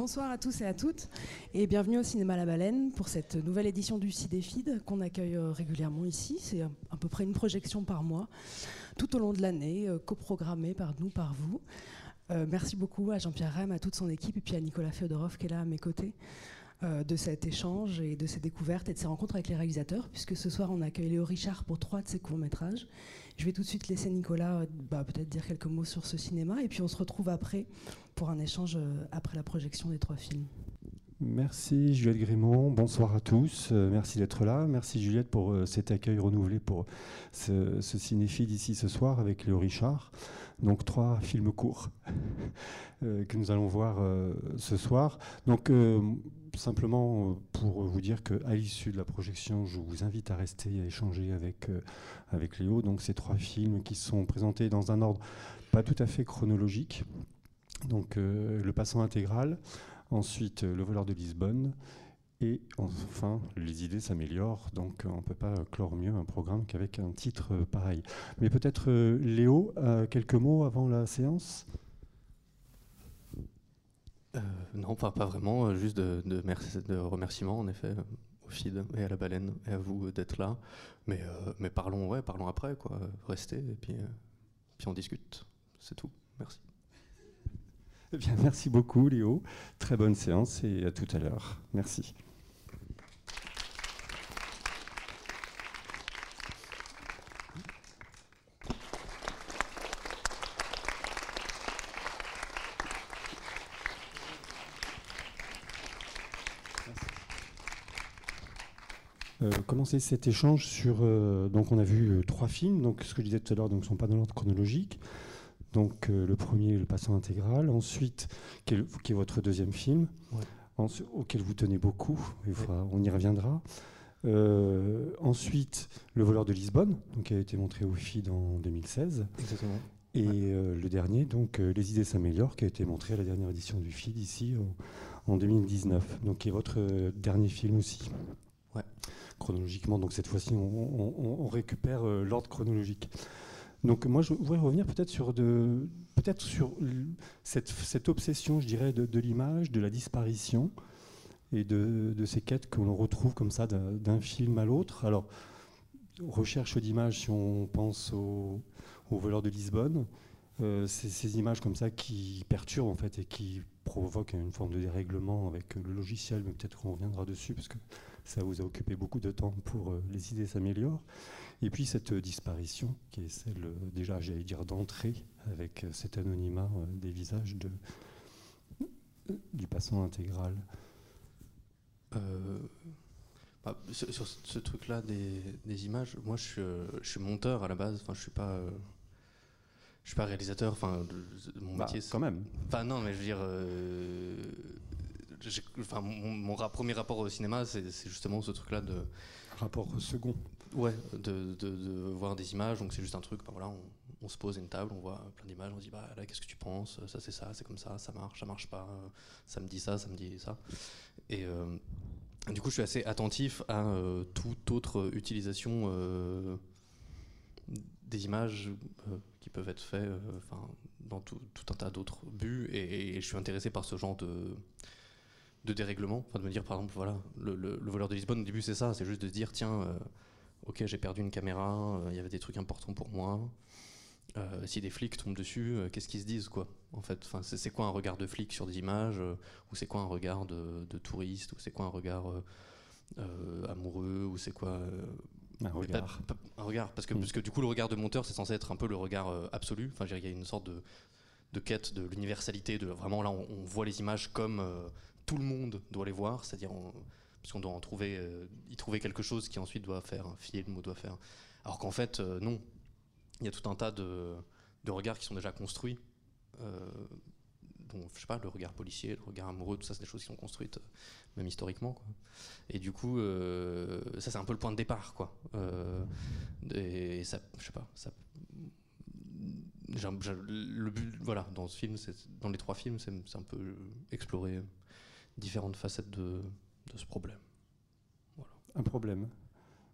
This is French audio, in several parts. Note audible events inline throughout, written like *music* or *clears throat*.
Bonsoir à tous et à toutes et bienvenue au Cinéma La Baleine pour cette nouvelle édition du Cidéfide qu'on accueille euh, régulièrement ici. C'est à peu près une projection par mois tout au long de l'année, euh, coprogrammée par nous, par vous. Euh, merci beaucoup à Jean-Pierre Rem, à toute son équipe et puis à Nicolas Féodorov qui est là à mes côtés de cet échange et de ces découvertes et de ces rencontres avec les réalisateurs, puisque ce soir on accueille Léo Richard pour trois de ses courts-métrages. Je vais tout de suite laisser Nicolas bah, peut-être dire quelques mots sur ce cinéma et puis on se retrouve après pour un échange euh, après la projection des trois films. Merci Juliette Grémont, bonsoir à tous, euh, merci d'être là, merci Juliette pour euh, cet accueil renouvelé pour ce, cinéphile ici ce soir avec Léo Richard. Donc trois films courts *laughs* que nous allons voir ce soir. Donc simplement pour vous dire qu'à l'issue de la projection, je vous invite à rester et à échanger avec, avec Léo. Donc ces trois films qui sont présentés dans un ordre pas tout à fait chronologique. Donc euh, le passant intégral, ensuite euh, le voleur de Lisbonne, et enfin, les idées s'améliorent, donc on ne peut pas clore mieux un programme qu'avec un titre euh, pareil. Mais peut-être Léo, quelques mots avant la séance? Non, pas, vraiment, juste de, remerciements en effet au FID et à la baleine et à vous d'être là. Mais, parlons, ouais, parlons après, quoi. Restez et puis, puis on discute. C'est tout. Merci. Eh bien, merci beaucoup, Léo. Très bonne séance et à tout à l'heure. Merci. Euh, commencer cet échange sur. Euh, donc, on a vu euh, trois films. Donc, ce que je disais tout à l'heure, ne sont pas dans l'ordre chronologique. Donc euh, le premier, Le Passant intégral. Ensuite, qui est, votre deuxième film, auquel vous tenez beaucoup. On y reviendra. Ensuite, Le Voleur de Lisbonne, donc, qui a été montré au FID en 2016. Exactement. Et le dernier, donc Les idées s'améliorent, qui a été montré à la dernière édition du FID ici en, 2019. Donc qui est votre dernier film aussi. Chronologiquement, donc cette fois-ci, on récupère l'ordre chronologique. Donc moi, je voudrais revenir peut-être sur, de, peut-être sur cette, obsession, je dirais, de, l'image, de la disparition et de, ces quêtes que l'on retrouve comme ça d'un film à l'autre. Alors, recherche d'image, si on pense au, au voleur de Lisbonne, euh, ces images comme ça qui perturbent en fait et qui provoquent une forme de dérèglement avec le logiciel, mais peut-être qu'on reviendra dessus parce que ça vous a occupé beaucoup de temps pour euh, les idées s'améliorent. Et puis cette disparition, qui est celle euh, déjà, j'allais dire, d'entrée avec euh, cet anonymat euh, des visages de, du passant intégral. Bah, sur, ce truc-là des, images, moi je suis, je suis monteur à la base, enfin je suis pas je suis pas réalisateur, enfin mon bah, métier. Quand même. Enfin non, mais je veux dire, enfin mon, premier rapport au cinéma, c'est justement ce truc-là de rapport second. Ouais, de, de, voir des images, donc c'est juste un truc, bah voilà, on, se pose à une table, on voit plein d'images, on dit bah là qu'est-ce que tu penses, ça c'est ça, c'est comme ça, ça marche, ça marche pas, ça me dit ça, ça me dit ça. Et euh, du coup je suis assez attentif à euh, toute autre utilisation euh, des images qui peuvent être faites enfin dans tout, un tas d'autres buts, et, et, je suis intéressé par ce genre de de dérèglement, enfin de me dire par exemple voilà le, le, voleur de Lisbonne au début c'est ça, c'est juste de dire tiens euh, ok j'ai perdu une caméra, euh, il y avait des trucs importants pour moi, euh, si des flics tombent dessus, qu'est-ce qu'ils se disent quoi en fait, enfin c'est quoi un regard de flic sur des images ou c'est quoi un regard de, de touriste ou c'est quoi un regard amoureux ou c'est quoi un regard. un regard parce que, mm. parce que du coup le regard de monteur c'est censé être un peu le regard absolu, enfin il y a une sorte de de quête de l'universalité, de vraiment là on, on, voit les images comme tout le monde doit les voir, c'est-à-dire parce qu'on doit en trouver, euh, y trouver quelque chose qui ensuite doit faire un film ou doit faire. Alors qu'en fait, euh, non. Il y a tout un tas de, regards qui sont déjà construits. Euh, bon, je sais pas, le regard policier, le regard amoureux, tout ça, c'est des choses qui sont construites, même historiquement. Et du coup, ça, c'est un peu le point de départ, quoi. je sais pas, le but, voilà, dans ce film, dans les trois films, c'est un peu explorer différentes facettes de, de ce problème. Voilà. Un problème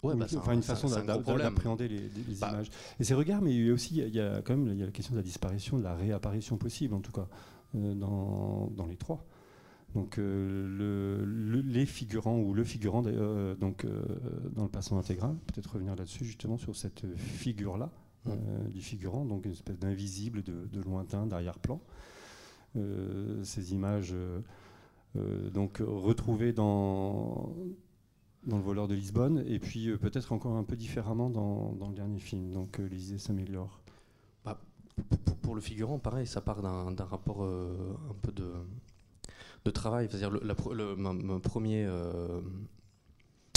Ouais, bah, enfin, une façon d'appréhender les, bah. images. Et ces regards, mais il y a aussi, il y a quand même il y a la question de la disparition, de la réapparition possible, en tout cas, euh, dans, dans, les trois. Donc les figurants ou le figurant donc dans le passant intégral, peut-être revenir là-dessus justement sur cette figure-là mmh. du figurant, donc une espèce d'invisible, de, de, lointain, d'arrière-plan. ces images donc retrouvées dans dans le voleur de Lisbonne, et puis euh, peut-être encore un peu différemment dans, dans, le dernier film. Donc euh, les idées s'améliorent. Pour, le figurant, pareil, ça part d'un rapport euh, un peu de, de travail. C'est-à-dire le, le, ma, première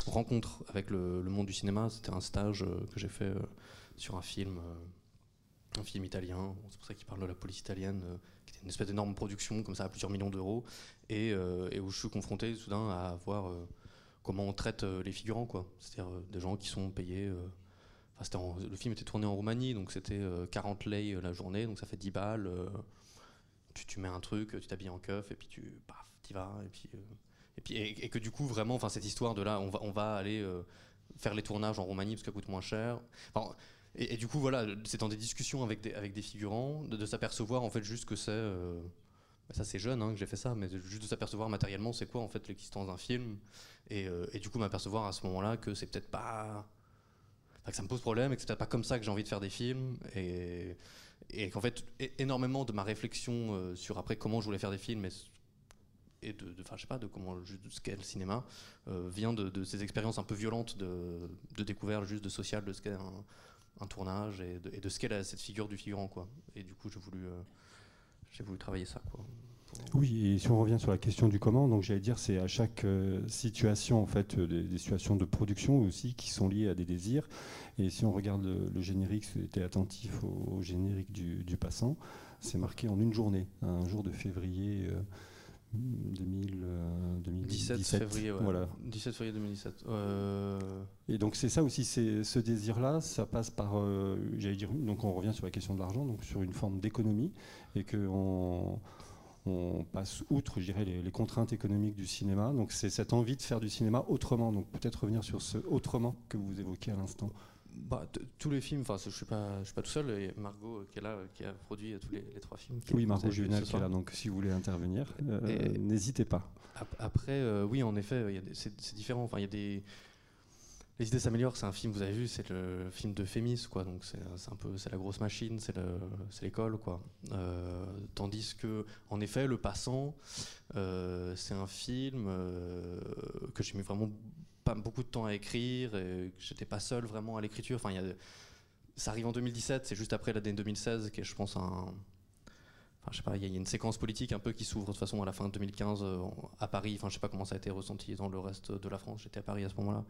rencontre avec le, monde du cinéma, c'était un stage que j'ai fait sur un film, un film italien. C'est pour ça qu'il parle de la police italienne, qui était une espèce d'énorme production comme ça à plusieurs millions d'euros, et, et, où je suis confronté soudain à voir comment on traite euh, les figurants, quoi. C'est-à-dire euh, des gens qui sont payés. Euh, le film était tourné en Roumanie, donc c'était 40 lei la journée, donc ça fait 10 balles. Tu, mets un truc, tu t'habilles en keuf, et puis tu paf, y vas. Et, puis, et, que du coup, vraiment, cette histoire de là, on va, on va aller faire les tournages en Roumanie parce que ça coûte moins cher. Et, du coup, voilà, c'est dans des discussions avec des, avec des figurants, de, s'apercevoir en fait juste que c'est. ça, c'est jeune hein, que j'ai fait ça, mais juste de s'apercevoir matériellement, c'est quoi en fait l'existence d'un film euh, et, du coup, m'apercevoir à ce moment-là que c'est peut-être pas. que ça me pose problème et que c'est peut-être pas comme ça que j'ai envie de faire des films. Et, et qu'en fait, énormément de ma réflexion euh, sur après comment je voulais faire des films et, de, enfin, je sais pas, de comment juste ce qu'est le cinéma, euh, vient de, ces expériences un peu violentes de, de découverte juste de social, de ce qu'est un, tournage et de, ce qu'est cette figure du figurant, quoi. Et du coup, j'ai voulu, j'ai voulu travailler ça, quoi. Oui, et si on revient sur la question du comment, donc j'allais dire, c'est à chaque euh, situation, en fait, euh, des, situations de production aussi qui sont liées à des désirs. Et si on regarde le, générique, si était attentif au, générique du, passant, c'est marqué en une journée, un jour de février. 2017. 17 février, voilà. 17 février 2017. Et donc c'est ça aussi, c'est ce désir-là, ça passe par, j'allais dire, donc on revient sur la question de l'argent, donc sur une forme d'économie, et qu'on on passe outre, je dirais, les, contraintes économiques du cinéma. Donc c'est cette envie de faire du cinéma autrement. Donc peut-être revenir sur ce autrement que vous évoquez à l'instant. Bah, tous les films, enfin, je suis pas, je suis pas tout seul. Et Margot qui est là, qui a produit tous les, trois films. Oui, Margot Juvenal qui est là. Donc, si vous voulez intervenir, euh, n'hésitez pas. Après, euh, oui, en effet, c'est différent. Enfin, il y a des les idées s'améliorent, c'est un film, vous avez vu, c'est le film de Fémis, quoi. Donc c'est un peu, c'est la grosse machine, c'est l'école, quoi. Euh, tandis que, en effet, Le Passant, euh, c'est un film euh, que j'ai mis vraiment beaucoup de temps à écrire, et que j'étais pas seul vraiment à l'écriture. Enfin, ça arrive en 2017, c'est juste après l'année 2016, qui est, je pense, un je sais pas, il y, a une séquence politique un peu qui s'ouvre de toute façon à la fin de 2015 euh, à Paris. Enfin, je sais pas comment ça a été ressenti dans le reste de la France. J'étais à Paris à ce moment-là,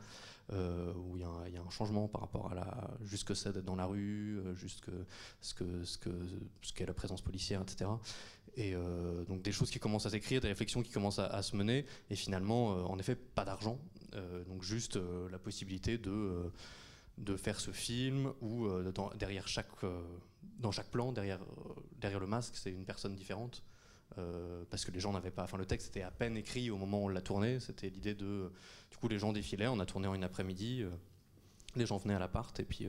euh, où il y, a un changement par rapport à la, jusque c'est d'être dans la rue, euh, jusque ce que qu'est la présence policière, etc. Et donc des choses qui commencent à s'écrire, des réflexions qui commencent à, se mener, et finalement, en effet, pas d'argent, donc juste la possibilité de de faire ce film où derrière chaque dans chaque plan, derrière, euh, derrière le masque, c'est une personne différente. Euh, parce que les gens n'avaient pas. Enfin, le texte était à peine écrit au moment où on l'a tourné. C'était l'idée de. Du coup, les gens défilaient. On a tourné en une après-midi. Euh, les gens venaient à l'appart et puis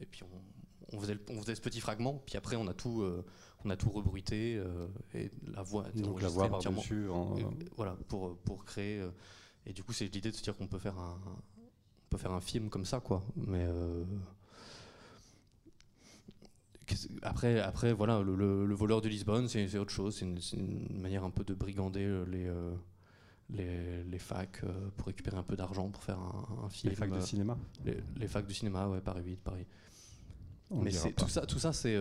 et puis on, faisait on, faisait ce petit fragment. Puis après, on a tout on a tout rebruité et la voix. Donc la voix par dessus. voilà pour pour créer. et du coup, c'est l'idée de se dire qu'on peut faire un peut faire un film comme ça, quoi. Mais après, après, voilà, le, voleur de Lisbonne, c'est autre chose. C'est une, manière un peu de brigander euh, les, euh, les, les, facs euh, pour récupérer un peu d'argent pour faire un, film. Les facs de cinéma les, facs du cinéma, ouais, Paris 8, Paris. Mais tout ça, tout ça c'est.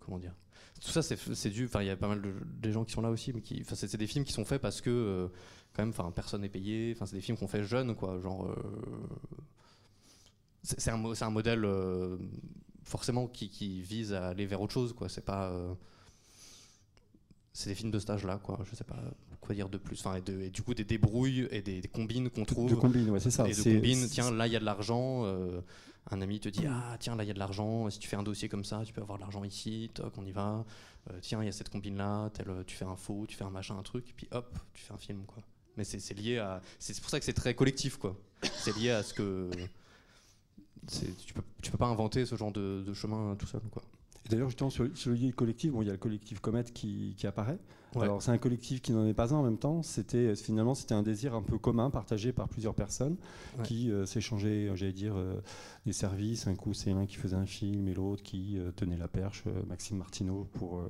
comment dire? Tout ça, c'est dû. Enfin, il y a pas mal de, gens qui sont là aussi, mais qui. c'est des films qui sont faits parce que, quand même, enfin, personne n'est payé. Enfin, c'est des films qu'on fait jeunes, quoi. Genre. c'est un, un modèle forcément qui, qui, vise à aller vers autre chose. Quoi. C'est pas. Euh, c'est des films de stage là, quoi. Je sais pas quoi dire de plus. Enfin, et, du coup, des débrouilles et des, combines qu'on trouve. De combines, ouais, c'est ça. Et de combines, tiens, là, il y a de l'argent. Euh, un ami te dit, ah, tiens, là, il y a de l'argent. Si tu fais un dossier comme ça, tu peux avoir de l'argent ici. Toc, on y va. Euh, tiens, il y a cette combine là. tu fais un faux, tu fais un machin, un truc. Et puis hop, tu fais un film, quoi. Mais c'est lié à. C'est pour ça que c'est très collectif, quoi. C'est lié à ce que tu peux, tu peux pas inventer ce genre de, chemin tout seul. Quoi. D'ailleurs, justement, sur, sur le collectif, bon, il y a le collectif Comet qui, qui apparaît. Alors, c'est un collectif qui n'en est pas un en même temps. C'était finalement c'était un désir un peu commun, partagé par plusieurs personnes, qui euh, s'échangeaient, j'allais dire, euh, des services. Un coup, c'est l'un qui faisait un film et l'autre qui euh, tenait la perche. Maxime Martineau pour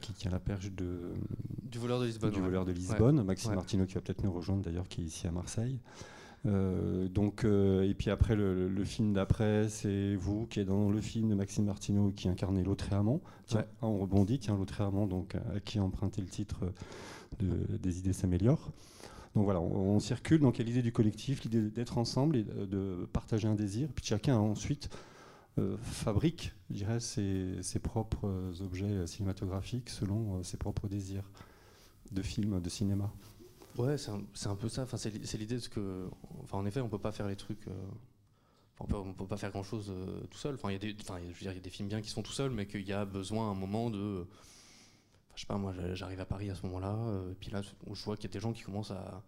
qui tient la perche de du voleur de Lisbonne. Du voleur de Lisbonne. Maxime Martineau qui va peut-être nous rejoindre d'ailleurs, qui est ici à Marseille. Euh, donc, euh, et puis après, le, film d'après, c'est vous qui êtes dans le film de Maxime Martineau qui incarnait Lautréamont. Tiens, on rebondit, tiens, Lautréamont, donc à qui a emprunté le titre de Des idées s'améliorent. Donc voilà, on, circule. Donc il y a l'idée du collectif, l'idée d'être ensemble et de partager un désir. Puis chacun ensuite euh, fabrique, je dirais, ses, ses, propres objets cinématographiques selon ses propres désirs de film, de cinéma. Ouais, c'est un, un, peu ça. Enfin, c'est l'idée de que, enfin, en effet, on peut pas faire les trucs. Euh, on peut, on peut pas faire grand chose euh, tout seul. Enfin, il y a des, enfin, je veux dire, il y a des films bien qui sont tout seuls, mais qu'il y a besoin à un moment de. je sais pas, moi, j'arrive à Paris à ce moment-là, euh, puis là, je vois qu'il y a des gens qui commencent à,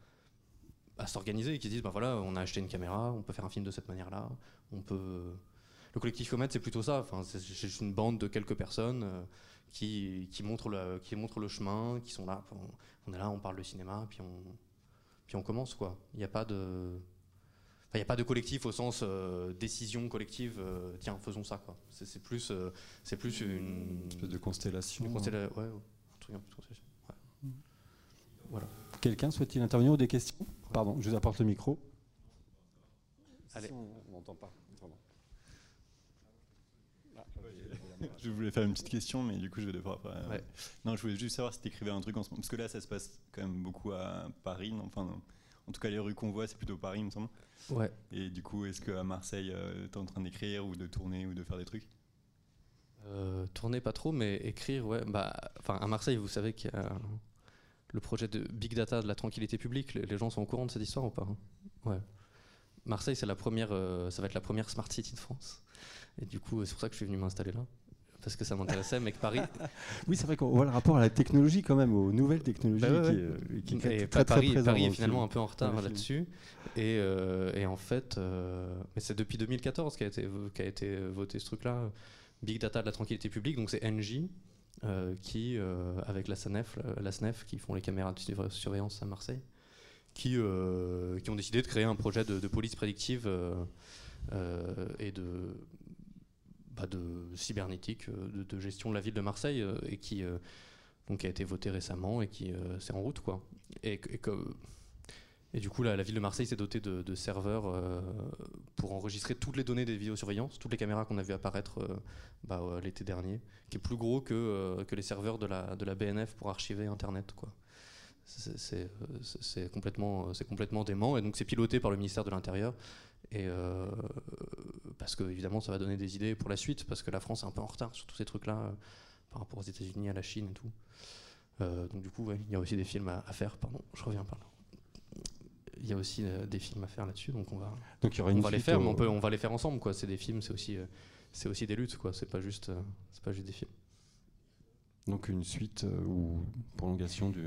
à s'organiser et qui disent, bah voilà, on a acheté une caméra, on peut faire un film de cette manière-là, on peut. Le collectif Comet, c'est plutôt ça. Enfin, c'est juste une bande de quelques personnes qui, qui, montrent le, qui montrent le chemin, qui sont là. On, est là, on parle de cinéma, puis on, puis on commence. quoi. Il n'y a pas de. Il n'y a pas de collectif au sens euh, décision collective, euh, tiens, faisons ça. quoi. C'est plus, euh, c'est plus une... une espèce de constellation. Une ouais, un truc un peu de constellation. Ouais. Voilà. Quelqu'un souhaite-t-il intervenir ou des questions? Pardon, je vous apporte le micro. Allez. On n'entend pas. *laughs* je voulais faire une petite question, mais du coup, je vais devoir. Euh, non, je voulais juste savoir si tu écrivais un truc en ce moment. Parce que là, ça se passe quand même beaucoup à Paris. Enfin, en tout cas, les rues qu'on voit, c'est plutôt Paris, il me semble. Ouais. Et du coup, est-ce qu'à Marseille, euh, tu es en train d'écrire ou de tourner ou de faire des trucs? Euh, Tourner, pas trop, mais écrire, ouais. Bah, enfin, à Marseille, vous savez qu'il y a le projet de Big Data de la tranquillité publique. Les, gens sont au courant de cette histoire ou pas hein? Ouais. Marseille, c'est la première, ça va être la première smart city de France. Et du coup, c'est pour ça que je suis venu m'installer là parce que ça m'intéressait, mais que Paris. *laughs* oui, c'est vrai qu'on voit le rapport à la technologie quand même, aux nouvelles technologies bah qui, est, très, Paris, Paris est finalement un peu en retard là-dessus. Et, euh, et, en fait, euh, mais c'est depuis 2014 qu'a été, a été voté ce truc-là, Big Data de la tranquillité publique. Donc c'est NJ euh, qui, avec la SNEF, la SNEF, qui font les caméras de surveillance à Marseille, qui, qui ont décidé de créer un projet de, de police prédictive et de de cybernétique, euh, de, gestion de la ville de Marseille, euh, et qui euh, donc a été voté récemment et qui c'est en route quoi. Et, et, du coup la, la, ville de Marseille s'est dotée de, serveurs pour enregistrer toutes les données des vidéosurveillance, toutes les caméras qu'on a vu apparaître bah, l'été dernier, qui est plus gros que, que les serveurs de la, de la BNF pour archiver Internet quoi. C'est complètement, complètement dément et donc c'est piloté par le ministère de l'Intérieur et euh, parce que évidemment, ça va donner des idées pour la suite, parce que la France est un peu en retard sur tous ces trucs-là euh, par rapport aux États-Unis, à la Chine et tout. Euh, donc du coup, il y a aussi des films à, faire. Pardon, je reviens par là. Il y a aussi des films à faire là-dessus, donc on va, donc il y aura on va les faire, mais on, peut, on va les faire ensemble. Quoi. C'est des films, c'est aussi, c'est aussi des luttes. Quoi. C'est pas juste, c'est pas juste des films. Donc une suite euh, ou prolongation du,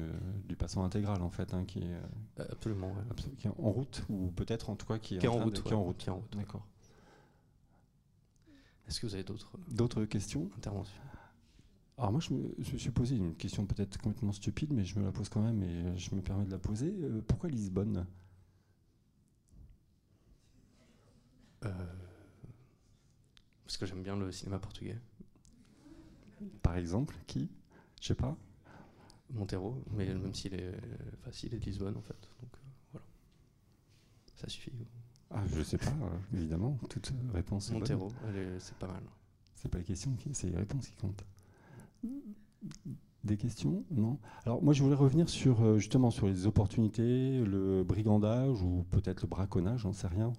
du, passant intégral en fait, hein, qui est euh, absolument, qui est en route ou peut-être en tout cas qui est, en, route, qui est en route, qui est en route. D'accord. Est-ce que vous avez d'autres d'autres questions? Interventions? Alors moi je me, suis posé une question peut-être complètement stupide, mais je me la pose quand même et je me permets de la poser. Euh, pourquoi Lisbonne? Parce que j'aime bien le cinéma portugais. Par exemple, qui? Je sais pas. Montero, mais même s'il est facile, il est de Lisbonne en fait. Donc euh, voilà. Ça suffit. Ah, je sais pas, euh, évidemment. Toute réponse. Montero, c'est pas mal. C'est pas les questions, c'est les réponses qui comptent. Des questions? Non Alors moi je voulais revenir sur euh, justement sur les opportunités, le brigandage ou peut-être le braconnage, j'en sais rien,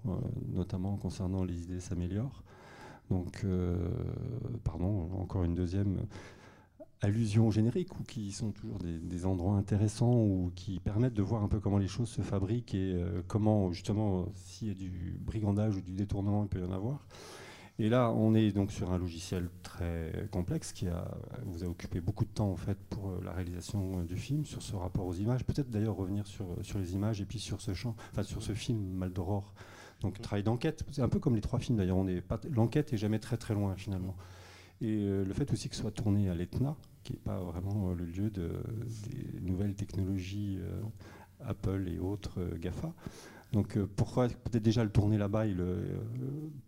notamment concernant les idées s'améliorent. Donc, euh, pardon, encore une deuxième allusion générique ou qui sont toujours des, endroits intéressants ou qui permettent de voir un peu comment les choses se fabriquent et euh, comment justement s'il y a du brigandage ou du détournement il peut y en avoir. Et là, on est donc sur un logiciel très complexe qui a, vous a occupé beaucoup de temps en fait pour euh, la réalisation du film, sur ce rapport aux images. Peut-être d'ailleurs revenir sur, sur les images et puis sur ce champ, enfin sur ce film Mal donc travail d'enquête, c'est un peu comme les trois films d'ailleurs. L'enquête est jamais très très loin finalement. Et le fait aussi que ce soit tourné à l'Etna, qui n'est pas vraiment le lieu de, des nouvelles technologies Apple et autres GAFA. Donc pourquoi peut-être déjà le tourner là-bas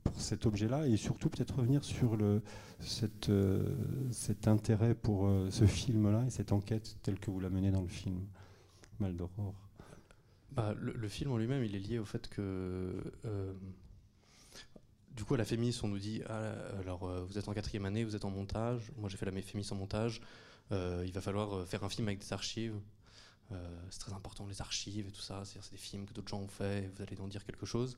pour cet objet-là et surtout peut-être revenir sur le, cet intérêt pour ce film-là et cette enquête telle que vous la menez dans le film Mal d'Aurore? Bah, le, film en lui-même, il est lié au fait que. Euh, du coup, à la Fémis, on nous dit ah, alors, euh, vous êtes en quatrième année, vous êtes en montage. Moi, j'ai fait la Fémis en montage. Euh, il va falloir faire un film avec des archives. c'est très important, les archives et tout ça. C'est des films que d'autres gens ont fait, vous allez en dire quelque chose.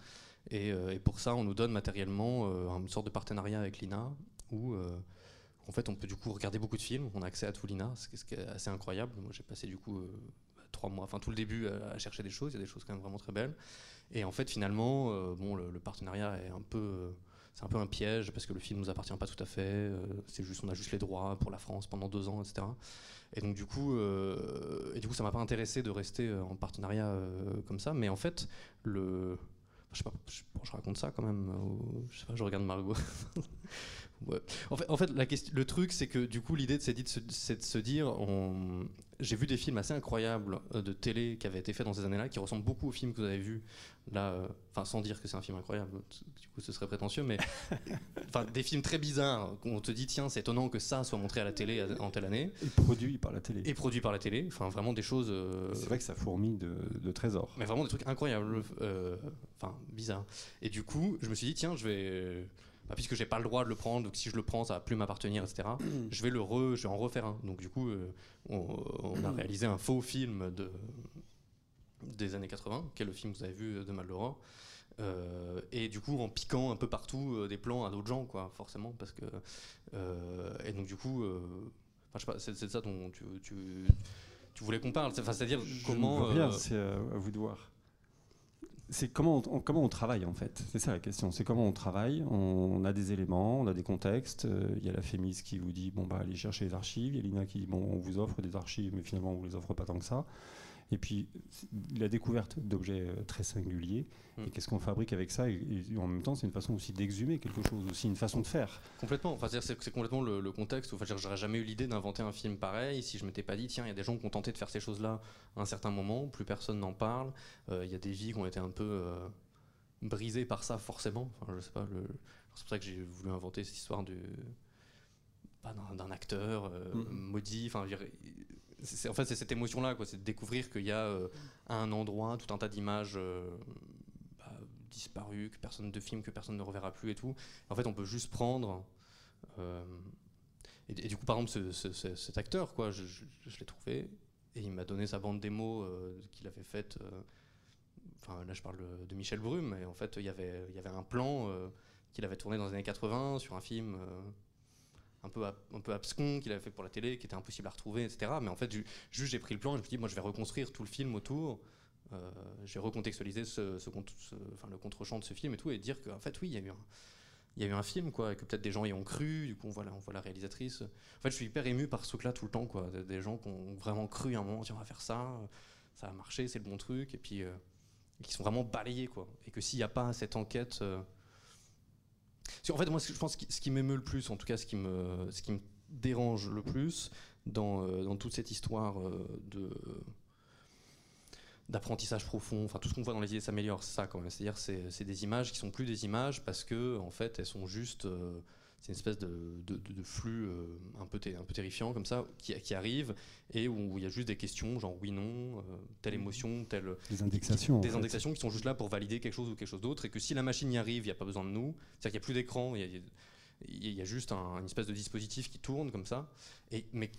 Et, pour ça, on nous donne matériellement une sorte de partenariat avec l'INA où. en fait, on peut du coup regarder beaucoup de films, on a accès à tout l'INA, ce qui est assez incroyable. Moi, j'ai passé du coup trois mois, enfin tout le début à, chercher des choses. Il y a des choses quand même vraiment très belles. Et en fait, finalement, euh, bon, le, partenariat est un peu, euh, c'est un peu un piège parce que le film nous appartient pas tout à fait. Euh, c'est juste, on a juste les droits pour la France pendant deux ans, etc. Et donc du coup, et du coup, ça m'a pas intéressé de rester en partenariat comme ça. Mais en fait, le je sais pas, je, raconte ça quand même. je regarde Margot. *laughs* En fait, en fait la question, le truc, c'est que du coup, l'idée, c'est de, de, se dire, on... j'ai vu des films assez incroyables euh, de télé qui avaient été faits dans ces années-là, qui ressemblent beaucoup aux films que vous avez vus là, euh, enfin, sans dire que c'est un film incroyable, du coup, ce serait prétentieux, mais *laughs* enfin, des films très bizarres. On te dit, tiens, c'est étonnant que ça soit montré à la télé en telle année. Et produit par la télé. Et produit par la télé. Enfin, vraiment des choses. Euh, c'est vrai que ça fourmille de, de, trésors. Mais vraiment des trucs incroyables, enfin, bizarres. Et du coup, je me suis dit, tiens, je vais bah, puisque j'ai pas le droit de le prendre, donc si je le prends, ça va plus m'appartenir, etc. *clears throat* je vais le re, je vais en refaire un. Donc du coup, euh, on, a *clears throat* réalisé un faux film de, des années 80, qui est le film que vous avez vu de Maldoror. Euh, et du coup, en piquant un peu partout euh, des plans à d'autres gens, quoi, forcément, parce que. et donc du coup, c'est de ça dont tu, tu, voulais qu'on parle. C'est-à-dire comment. c'est à vous de voir c'est comment on, comment on travaille en fait. C'est ça la question. C'est comment on travaille. On, a des éléments, on a des contextes. Euh, il y a la FEMIS qui vous dit bon bah allez chercher les archives. Il y a l'INA qui dit bon on vous offre des archives, mais finalement on vous les offre pas tant que ça. Et puis la découverte d'objets euh, très singuliers. Et hmm. qu'est-ce qu'on fabrique avec ça? Et, en même temps, c'est une façon aussi d'exhumer quelque chose, aussi une façon de faire. Complètement. Enfin, c'est, complètement le, contexte. Enfin, j'aurais jamais eu l'idée d'inventer un film pareil si je m'étais pas dit tiens, il y a des gens qui ont tenté de faire ces choses-là à un certain moment, plus personne n'en parle. Euh, il y a des vies qui ont été un peu euh, brisées par ça, forcément. Enfin, je sais pas. C'est pour ça que j'ai voulu inventer cette histoire du d'un, acteur hmm. maudit. Enfin, fait, c'est cette émotion-là, c'est de découvrir qu'il y a euh, un endroit tout un tas d'images euh, bah, disparues, que personne de film que personne ne reverra plus et tout. En fait, on peut juste prendre. Euh, et, du coup, par exemple, cet acteur, quoi, je, l'ai trouvé et il m'a donné sa bande démo qu'il avait faite. Enfin, là, je parle de Michel Brume, et en fait, il y avait un plan qu'il avait tourné dans les années 80 sur un film un peu, un peu abscon qu'il avait fait pour la télé, qui était impossible à retrouver, etc. Mais en fait, juste j'ai pris le plan et je me suis dit, moi je vais reconstruire tout le film autour. Euh, j'ai recontextualisé le contre-champ de ce film et tout, et dire qu'en fait, oui, il y a eu un, film, quoi, et que peut-être des gens y ont cru, du coup, on voit, la, réalisatrice. En fait, je suis hyper ému par ce truc-là tout le temps, quoi. Des gens qui ont vraiment cru à un moment, on va faire ça, ça a marché, c'est le bon truc, et puis euh, qui sont vraiment balayés, quoi. Et que s'il n'y a pas cette enquête. Euh, en fait, moi, je pense ce qui m'émeut le plus, en tout cas, ce qui me, ce qui me dérange le plus dans, euh, dans toute cette histoire euh, de d'apprentissage profond, enfin tout ce qu'on voit dans les idées s'améliore, c'est ça quand même. C'est-à-dire c'est des images qui sont plus des images parce que en fait elles sont juste euh, c'est une espèce de, de, flux euh, un, peu un peu terrifiant comme ça qui, qui, arrive et où il y a juste des questions genre oui non euh, telle émotion telle des indexations des indexations qui sont juste là pour valider quelque chose ou quelque chose d'autre et que si la machine y arrive il n'y a pas besoin de nous. C'est à dire qu'il n'y a plus d'écran il y, a juste un, une espèce de dispositif qui tourne comme ça. Et mais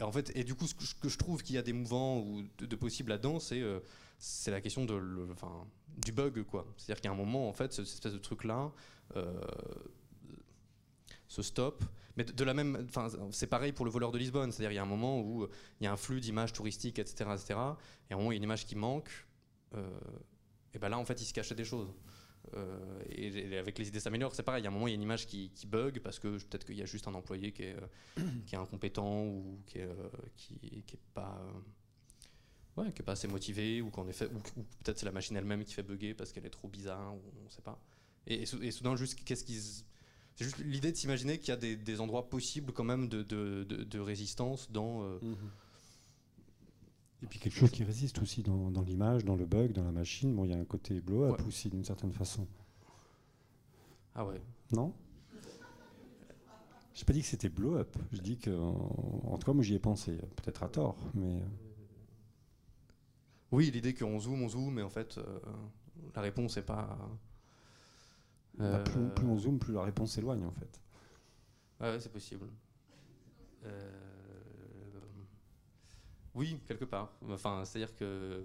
en fait et du coup ce que je, trouve qu'il y a d'émouvant ou de, possible là-dedans c'est euh, c'est la question de le, enfin, du bug quoi. C'est à dire qu'il y a un moment en fait cette espèce de truc là se stoppe. Mais de, la même, c'est pareil pour le voleur de Lisbonne, c'est-à-dire il y a un moment où euh, il y a un flux d'images touristiques, etc., etc. Et à un moment il y a une image qui manque. Euh, et ben là en fait il se cachait des choses. Euh, et, avec les idées s'améliorent, c'est pareil. Il y a un moment il y a une image qui, bug parce que peut-être qu'il y a juste un employé qui est, qui est incompétent ou qui est, qui, est pas ouais, qui est pas assez motivé ou qu'en effet ou, peut-être c'est la machine elle-même qui fait bugger parce qu'elle est trop bizarre, ou on sait pas. Et, et, soudain juste qu'est-ce qu'ils c'est juste l'idée de s'imaginer qu'il y a des, endroits possibles quand même de, de, résistance dans. Mhm. Et puis quelque chose qui résiste aussi dans, dans l'image, dans le bug, dans la machine. Bon, il y a un côté blow-up aussi d'une certaine façon. Ah ouais. Non? J'ai pas dit que c'était blow-up. Je dis que, en, tout cas, moi j'y ai pensé, peut-être à tort, mais. Euh. Oui, l'idée qu'on zoome, on zoome, mais en fait, euh, la réponse n'est pas. Bah, plus, euh, plus, on zoome, plus la réponse s'éloigne en fait. ouais c'est possible. Oui, quelque part. Enfin, c'est-à-dire que.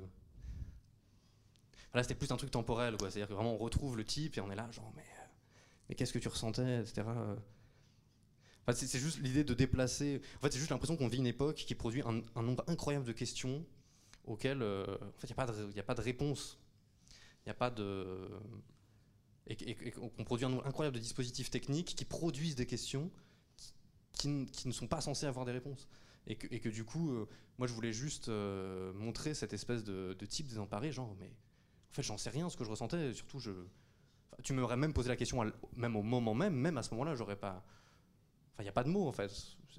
Là, c'était plus un truc temporel, quoi. C'est-à-dire que vraiment, on retrouve le type et on est là, genre, mais, euh, mais qu'est-ce que tu ressentais, etc. Enfin, c'est juste l'idée de déplacer. En fait, c'est juste l'impression qu'on vit une époque qui produit un, nombre incroyable de questions auxquelles, euh, en fait, il n'y a, pas de réponse. Il n'y a pas de. Et, qu'on produit un nombre incroyable de dispositifs techniques qui produisent des questions qui, qui ne sont pas censés avoir des réponses et que, du coup, euh, moi je voulais juste euh, montrer cette espèce de, type désemparé, genre, mais en fait j'en sais rien ce que je ressentais, surtout je. tu m'aurais même posé la question, même au moment même, même à ce moment-là, j'aurais pas. Enfin, il n'y a pas de mots en fait,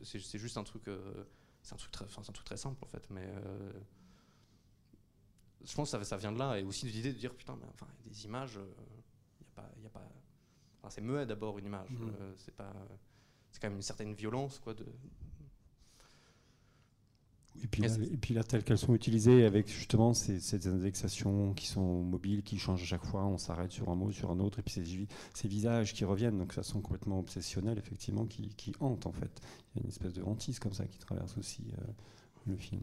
c'est juste un truc. Euh, c'est un, truc très, un truc très simple en fait, mais. je pense que ça, ça, vient de là, et aussi de l'idée de dire putain, mais, enfin, des images, pas. Y a pas enfin, c'est muet d'abord une image, mmh. c'est pas. C'est quand même une certaine violence quoi, de, et puis, là, et puis là, telles qu'elles sont utilisées avec justement ces, ces, indexations qui sont mobiles, qui changent à chaque fois, on s'arrête sur un mot, sur un autre, et puis ces, ces visages qui reviennent, donc ça sont complètement obsessionnels, effectivement, qui, qui, hantent en fait. Il y a une espèce de hantise comme ça qui traverse aussi euh, le film.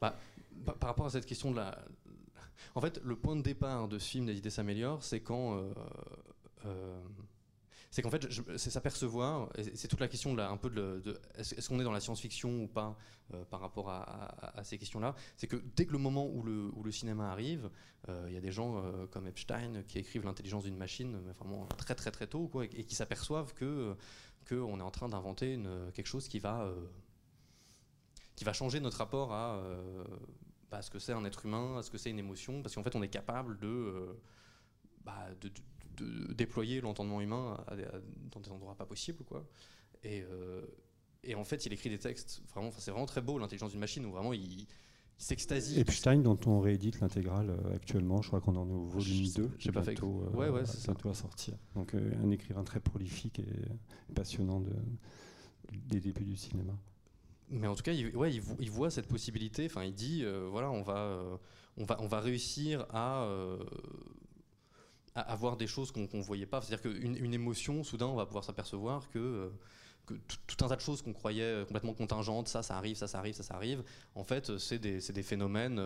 Bah, par rapport à cette question de la. En fait, le point de départ de ce film, des idées s'améliorent, c'est quand. Euh, euh, c'est qu'en fait, c'est s'apercevoir, c'est toute la question de un peu de, est-ce qu'on est dans la science-fiction ou pas euh, par rapport à, ces questions-là. C'est que dès que le moment où le, cinéma arrive, il y a des gens comme Epstein qui écrivent l'intelligence d'une machine vraiment très très très tôt, quoi, et, qui s'aperçoivent que qu'on est en train d'inventer quelque chose qui va qui va changer notre rapport à, bah, ce que c'est un être humain, à ce que c'est une émotion, parce qu'en fait, on est capable de, bah, de de déployer l'entendement humain dans des endroits pas possibles, quoi. Et, euh, et, en fait, il écrit des textes vraiment, c'est vraiment très beau, l'intelligence d'une machine, où vraiment il, s'extasie. Epstein, dont on réédite l'intégrale euh, actuellement, je crois qu'on en est au volume 2, j'ai pas fait. Euh, ouais, ouais, bientôt à sortir. Donc un écrivain très prolifique et passionnant de, des débuts du cinéma. Mais en tout cas, il, ouais, il, voit cette possibilité. Enfin, il dit, voilà, on va, on va, on va réussir à à avoir des choses qu'on ne voyait pas. C'est-à-dire qu'une une émotion, soudain, on va pouvoir s'apercevoir que, euh, tout, un tas de choses qu'on croyait euh, complètement contingentes, ça, ça arrive, ça, ça arrive, ça, ça arrive, en fait, euh, c'est des, des, phénomènes,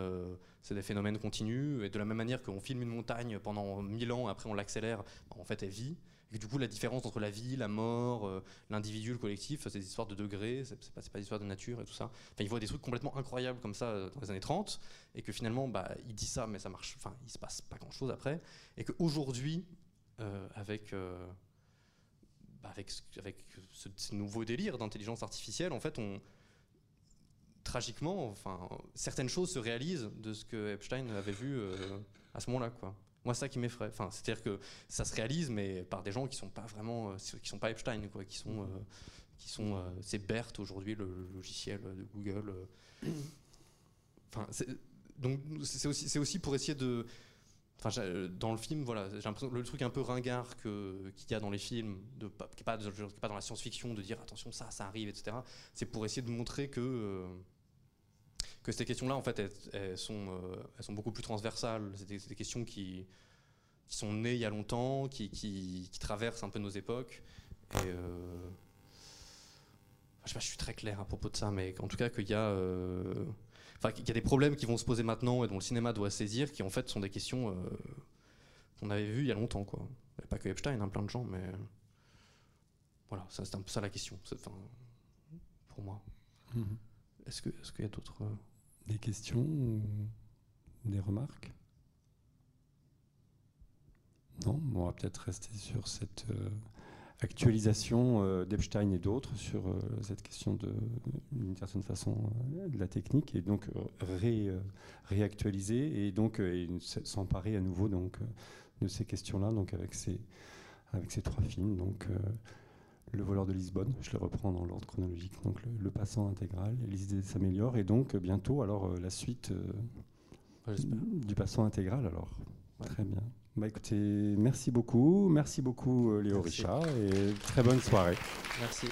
c'est des phénomènes continus. Et de la même manière qu'on filme une montagne pendant mille ans, après on l'accélère, en fait, elle vit. Et du coup, la différence entre la vie, la mort, euh, l'individu, le collectif, c'est des histoires de degrés, c'est pas, pas des histoires de nature et tout ça. Enfin, il voit des trucs complètement incroyables comme ça euh, dans les années 30, et que finalement, bah, il dit ça, mais ça marche, enfin, il se passe pas grand chose après, et qu'aujourd'hui, euh, avec. Bah, avec, avec ce, ce, nouveau délire d'intelligence artificielle, en fait, on, tragiquement, enfin, certaines choses se réalisent de ce que Epstein avait vu à ce moment-là, quoi. Moi, ça qui m'effraie. Enfin, c'est-à-dire que ça se réalise, mais par des gens qui sont pas vraiment, euh, qui sont pas Epstein, quoi, qui sont, euh, qui sont, euh, c'est BERT aujourd'hui, le logiciel de Google. Enfin, donc c'est aussi, c'est aussi pour essayer de, Enfin, dans le film, voilà, j'ai l'impression le truc un peu ringard que, qu'il y a dans les films, de, qui n'est pas, pas, dans la science-fiction, de dire attention, ça, ça arrive, etc. C'est pour essayer de montrer que, que ces questions-là, en fait, elles, sont, euh, elles sont beaucoup plus transversales. C'est des, questions qui, qui, sont nées il y a longtemps, qui, qui, traversent un peu nos époques. Et euh, je sais pas, je suis très clair à propos de ça, mais en tout cas qu'il y a, euh, enfin, qu'il y a des problèmes qui vont se poser maintenant et dont le cinéma doit saisir, qui en fait sont des questions qu'on avait vues il y a longtemps, quoi. pas que Epstein, hein, plein de gens, mais voilà, c'est un peu ça la question. Enfin, pour moi. Mm-hmm. Est-ce qu'il est y a d'autres. Des questions des remarques? Non, on va peut-être rester sur cette euh, actualisation euh, d'Epstein et d'autres sur euh, cette question de, d'une certaine façon, de la technique et donc réactualiser et donc s'emparer à nouveau donc, de ces questions-là, donc avec ces, avec ces trois films. Donc, le voleur de Lisbonne, je le reprends dans l'ordre chronologique, donc le, passant intégral, les idées s'améliorent, et donc bientôt alors la suite du passant intégral alors. Très bien. Bah écoutez, merci beaucoup, merci beaucoup Léo Richard et très bonne soirée. Merci.